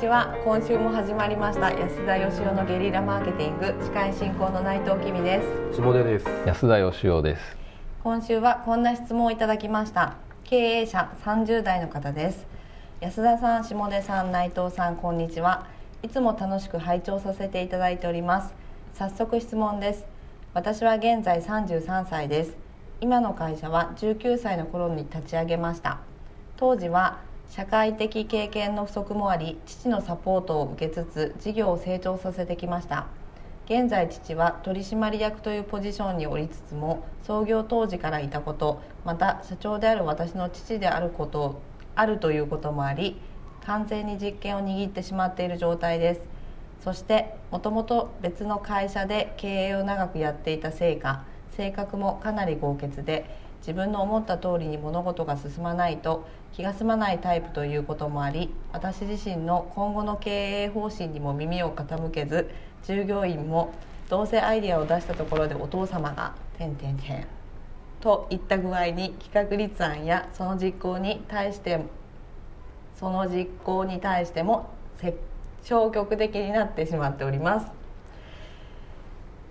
ちは。今週も始まりました安田義雄のゲリラマーケティング司会進行の内藤君です。下出です。安田義雄です。今週はこんな質問をいただきました。経営者30代の方です。安田さん下出さん内藤さんこんにちは。いつも楽しく拝聴させていただいております。早速質問です。私は現在33歳です。今の会社は19歳の頃に立ち上げました。当時は社会的経験の不足もあり父のサポートを受けつつ事業を成長させてきました。現在父は取締役というポジションにおりつつも創業当時からいたことまた社長である私の父であることあるということもあり完全に実権を握ってしまっている状態です。そしてもともと別の会社で経営を長くやっていたせいか性格もかなり豪傑で自分の思った通りに物事が進まないと気が済まないタイプということもあり私自身の今後の経営方針にも耳を傾けず従業員もどうせアイデアを出したところでお父様が「てんてんてん」といった具合に企画立案やその実行に対してその実行に対しても消極的になってしまっております。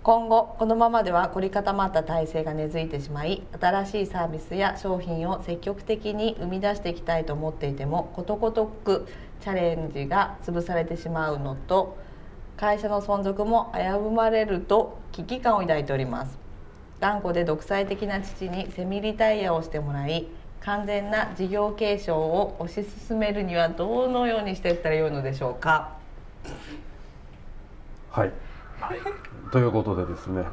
今後このままでは凝り固まった体制が根付いてしまい新しいサービスや商品を積極的に生み出していきたいと思っていてもことごとくチャレンジが潰されてしまうのと会社の存続も危ぶまれると危機感を抱いております。頑固で独裁的な父にセミリタイヤをしてもらい完全な事業継承を推し進めるにはどのようにしていったらよいのでしょうか。はい。ということでですね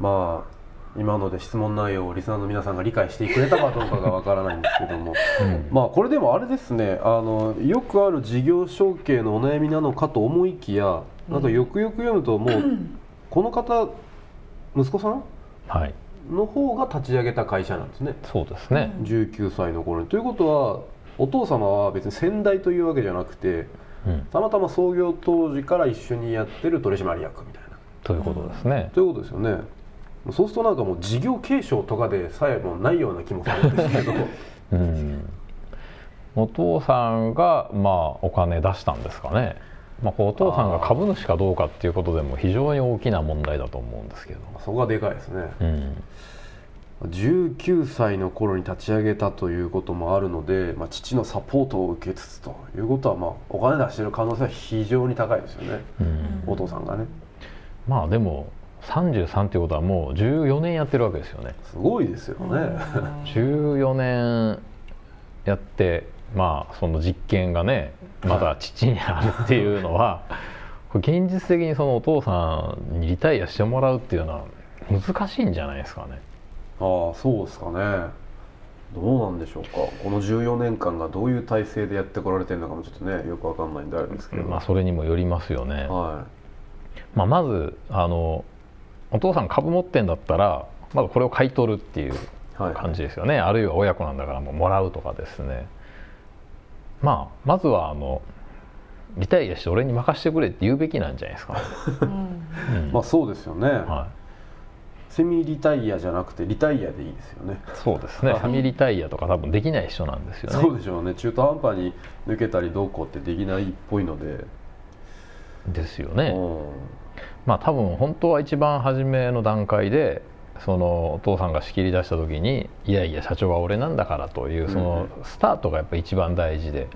まあ今ので質問内容をリスナーの皆さんが理解してくれたかどうかがわからないんですけども、うん、まあこれでもあれですねあのよくある事業承継のお悩みなのかと思いきやなんかよくよく読むともう、この方息子さん、はい、の方が立ち上げた会社なんですね。そうですね。19歳の頃に。ということはお父様は別に先代というわけじゃなくて、うん、たまたま創業当時から一緒にやってる取締役みたいなということですね。ということですよね。そうするとなんかもう事業継承とかでさえもないような気もするんですけど。うんお父さんがまあお金出したんですかね。まあ、お父さんが株主かどうかっていうことでも非常に大きな問題だと思うんですけどそこがでかいですね、うん、19歳の頃に立ち上げたということもあるので、まあ、父のサポートを受けつつということは、まあ、お金出してる可能性は非常に高いですよね、うん、お父さんがね。まあでも33っていうことはもう14年やってるわけですよね。すごいですよね。14年やってまあその実験がねまだ父にあるっていうのは 現実的にそのお父さんにリタイアしてもらうっていうのは難しいんじゃないですかね。ああそうですかね。どうなんでしょうか。この14年間がどういう体制でやってこられてるのかもちょっとねよくわかんないんであるんですけど。まあそれにもよりますよね。はいまあ、まずあのお父さん株持ってんだったらまずこれを買い取るっていう感じですよね、はい、あるいは親子なんだからもうもらうとかですね。まあまずはあのリタイアして俺に任せてくれって言うべきなんじゃないですか、うん、まあそうですよね、はい、セミリタイアじゃなくてリタイアでいいですよね。そうですね。セミリタイアとか多分できない人なんですよね。そうでしょうね。中途半端に抜けたりどうこうってできないっぽいのでですよね、まあ多分本当は一番初めの段階でそのお父さんが仕切り出した時にいやいや社長は俺なんだからというそのスタートがやっぱ一番大事で、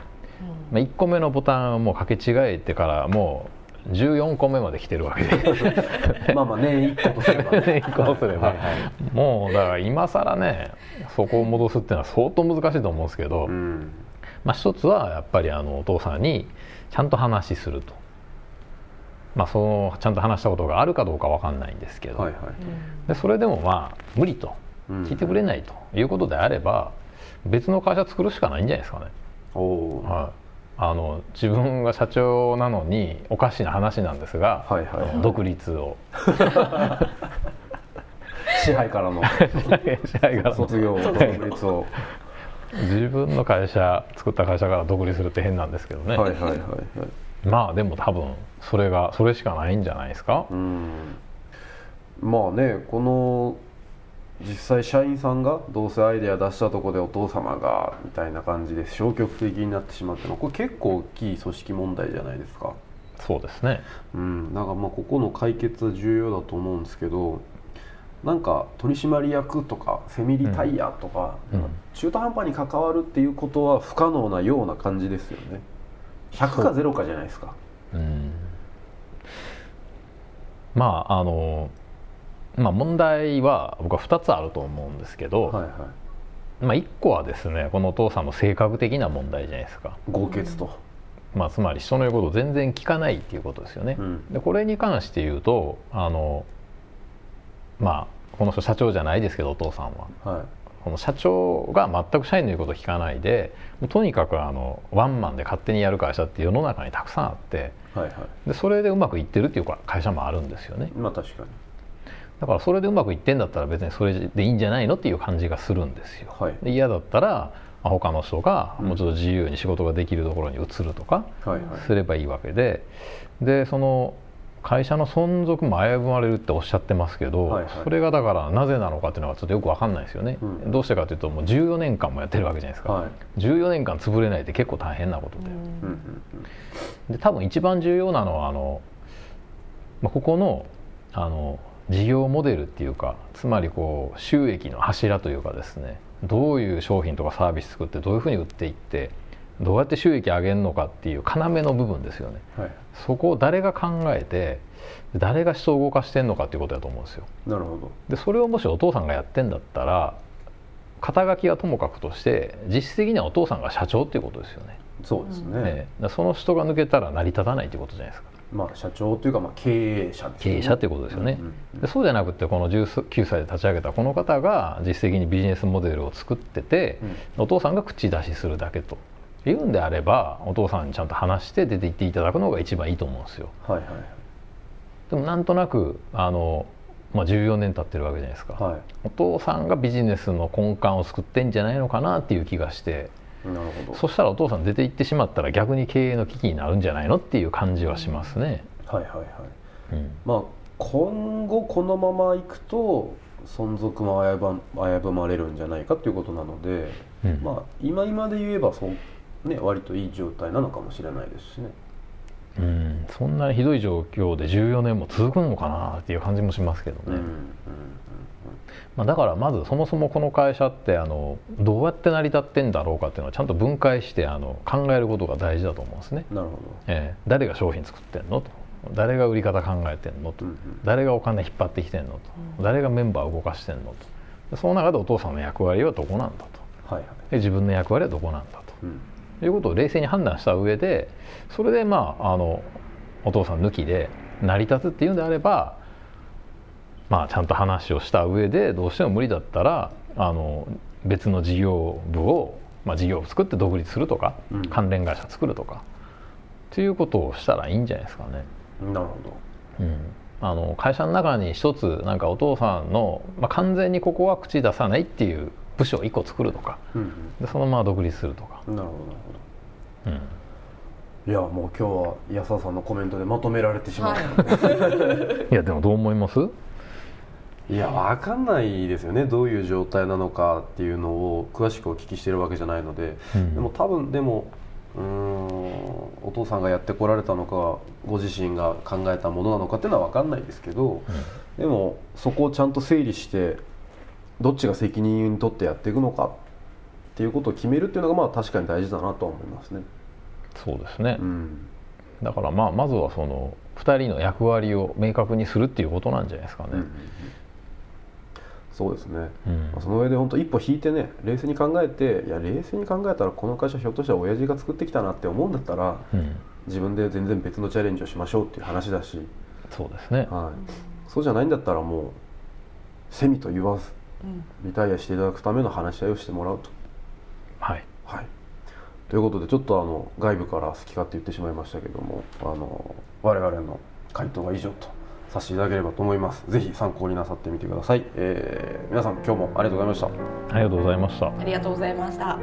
まあ、1個目のボタンをもう掛け違えてからもう14個目まで来てるわけで。まあまあ年1個とすれば、ね、1個とすれば、はいはい、もうだから今更ねそこを戻すっていうのは相当難しいと思うんですけど、うん、まあ一つはやっぱりあのお父さんにちゃんと話すると。まあ、そのちゃんと話したことがあるかどうか分かんないんですけど、はいはい、でそれでもまあ無理と聞いてくれないということであれば、別の会社作るしかないんじゃないですかね。はい、あの自分が社長なのにおかしな話なんですが、はいはい。はい、独立を。支配からの。支配から卒業独立を。自分の会社作った会社から独立するって変なんですけどね。はいはいはいはいまあでも多分それがそれしかないんじゃないですか？うん。まあねこの実際社員さんがどうせアイデア出したとこでお父様がみたいな感じで消極的になってしまってのこれ結構大きい組織問題じゃないですか？そうですね。うん。なんかまあここの解決は重要だと思うんですけどなんか取締役とかセミリタイヤとか,、中途半端に関わるっていうことは不可能なような感じですよね100か0かじゃないですか。うん。まああのまあ問題は僕は2つあると思うんですけど、はいはい。まあ、1個はですねこのお父さんの性格的な問題じゃないですか。豪傑と、まあ、つまり人の言うことを全然聞かないっていうことですよね、うん、でこれに関して言うとあのまあこの人社長じゃないですけどお父さんは、はい、この社長が全く社員の言うことを聞かないでとにかくあのワンマンで勝手にやる会社って世の中にたくさんあって、はいはい、でそれでうまくいってるっていう会社もあるんですよね。まあ確かに。だからそれでうまくいってんだったら別にそれでいいんじゃないのっていう感じがするんですよ。はい、で嫌だったら他の人がもうちょっと自由に仕事ができるところに移るとかすればいいわけで。でその会社の存続も危ぶまれるっておっしゃってますけど、はいはい、それがだからなぜなのかっていうのがちょっとよく分かんないですよね、うん、どうしてかというともう14年間もやってるわけじゃないですか、はい、14年間潰れないって結構大変なことで,、で多分一番重要なのはあの、まあ、ここのあの事業モデルっていうかつまりこう収益の柱というかですねどういう商品とかサービス作ってどういうふうに売っていってどうやって収益上げるのかっていう要の部分ですよね、はい、そこを誰が考えて誰が人を動かしてんのかっていうことだと思うんですよ。なるほど。でそれをもしお父さんがやってんだったら肩書きはともかくとして実質的にはお父さんが社長っていうことですよね。そうですね、ね、その人が抜けたら成り立たないっていうことじゃないですか。まあ、社長というかまあ経営者、ね、経営者っていうことですよね、うんうんそうじゃなくてこの19歳で立ち上げたこの方が実質的にビジネスモデルを作ってて、うん、お父さんが口出しするだけと言うんであればお父さんにちゃんと話して出て行っていただくのが一番いいと思うんですよ。はいはい、でもなんとなくあの、まあ、14年経ってるわけじゃないですか、はい、お父さんがビジネスの根幹を作ってんじゃないのかなっていう気がして。なるほど。そしたらお父さん出て行ってしまったら逆に経営の危機になるんじゃないのっていう感じはしますね。はいはいはい、うん、まあ今後このままいくと存続も危ぶまれるんじゃないかということなので、うん、まあ今今で言えばそうね、割といい状態なのかもしれないですしね。うん、そんなにひどい状況で14年も続くのかなっていう感じもしますけどね。まあ、だからまずそもそもこの会社ってあのどうやって成り立ってんだろうかっていうのはちゃんと分解してあの考えることが大事だと思うんですね。なるほど。えー、誰が商品作ってんのと。誰が売り方考えてんのと、うんうん、誰がお金引っ張ってきてんのと、うん、誰がメンバーを動かしてんのと。その中でお父さんの役割はどこなんだと、はいはい、で自分の役割はどこなんだと。うんいうことを冷静に判断した上でそれでまああのお父さん抜きで成り立つっていうんであればまあちゃんと話をした上でどうしても無理だったらあの別の事業部を、まあ、事業を作って独立するとか、うん、関連会社作るとかっていうことをしたらいいんじゃないですかね。なるほど、うん。あの会社の中に一つなんかお父さんの、まあ、完全にここは口出さないっていう部署を1個作るとか、うんうん、でそのまま独立するとか。なるほどなるほど、うん、いやもう今日は安田さんのコメントでまとめられてしまった、はい、いやでもどう思います？いや分かんないですよね。どういう状態なのかっていうのを詳しくお聞きしてるわけじゃないので、うん、でも多分でもうんお父さんがやってこられたのかご自身が考えたものなのかっていうのは分かんないですけど、うん、でもそこをちゃんと整理してどっちが責任に取ってやっていくのかっていうことを決めるっていうのがまあ確かに大事だなと思いますね。そうですね、うん、だからまあまずはその2人の役割を明確にするっていうことなんじゃないですかね。うんうん。うん、そうですね、うん、その上で本当一歩引いてね冷静に考えていや冷静に考えたらこの会社ひょっとしたら親父が作ってきたなって思うんだったら、うん、自分で全然別のチャレンジをしましょうっていう話だし。そうですね、はい、そうじゃないんだったらもうセミと言わずリタイアしていただくための話し合いをしてもらうと。はい、はい、ということでちょっとあの外部から好き勝手言ってしまいましたけどもあの我々の回答は以上とさせていただければと思います。ぜひ参考になさってみてください。えー、皆さん今日もありがとうございました。ありがとうございました。ありがとうございました。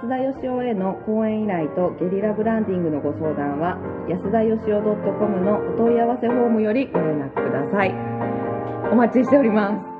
安田義雄への講演依頼とゲリラブランディングのご相談は安田義雄 .com のお問い合わせフォームよりご連絡ください。お待ちしております。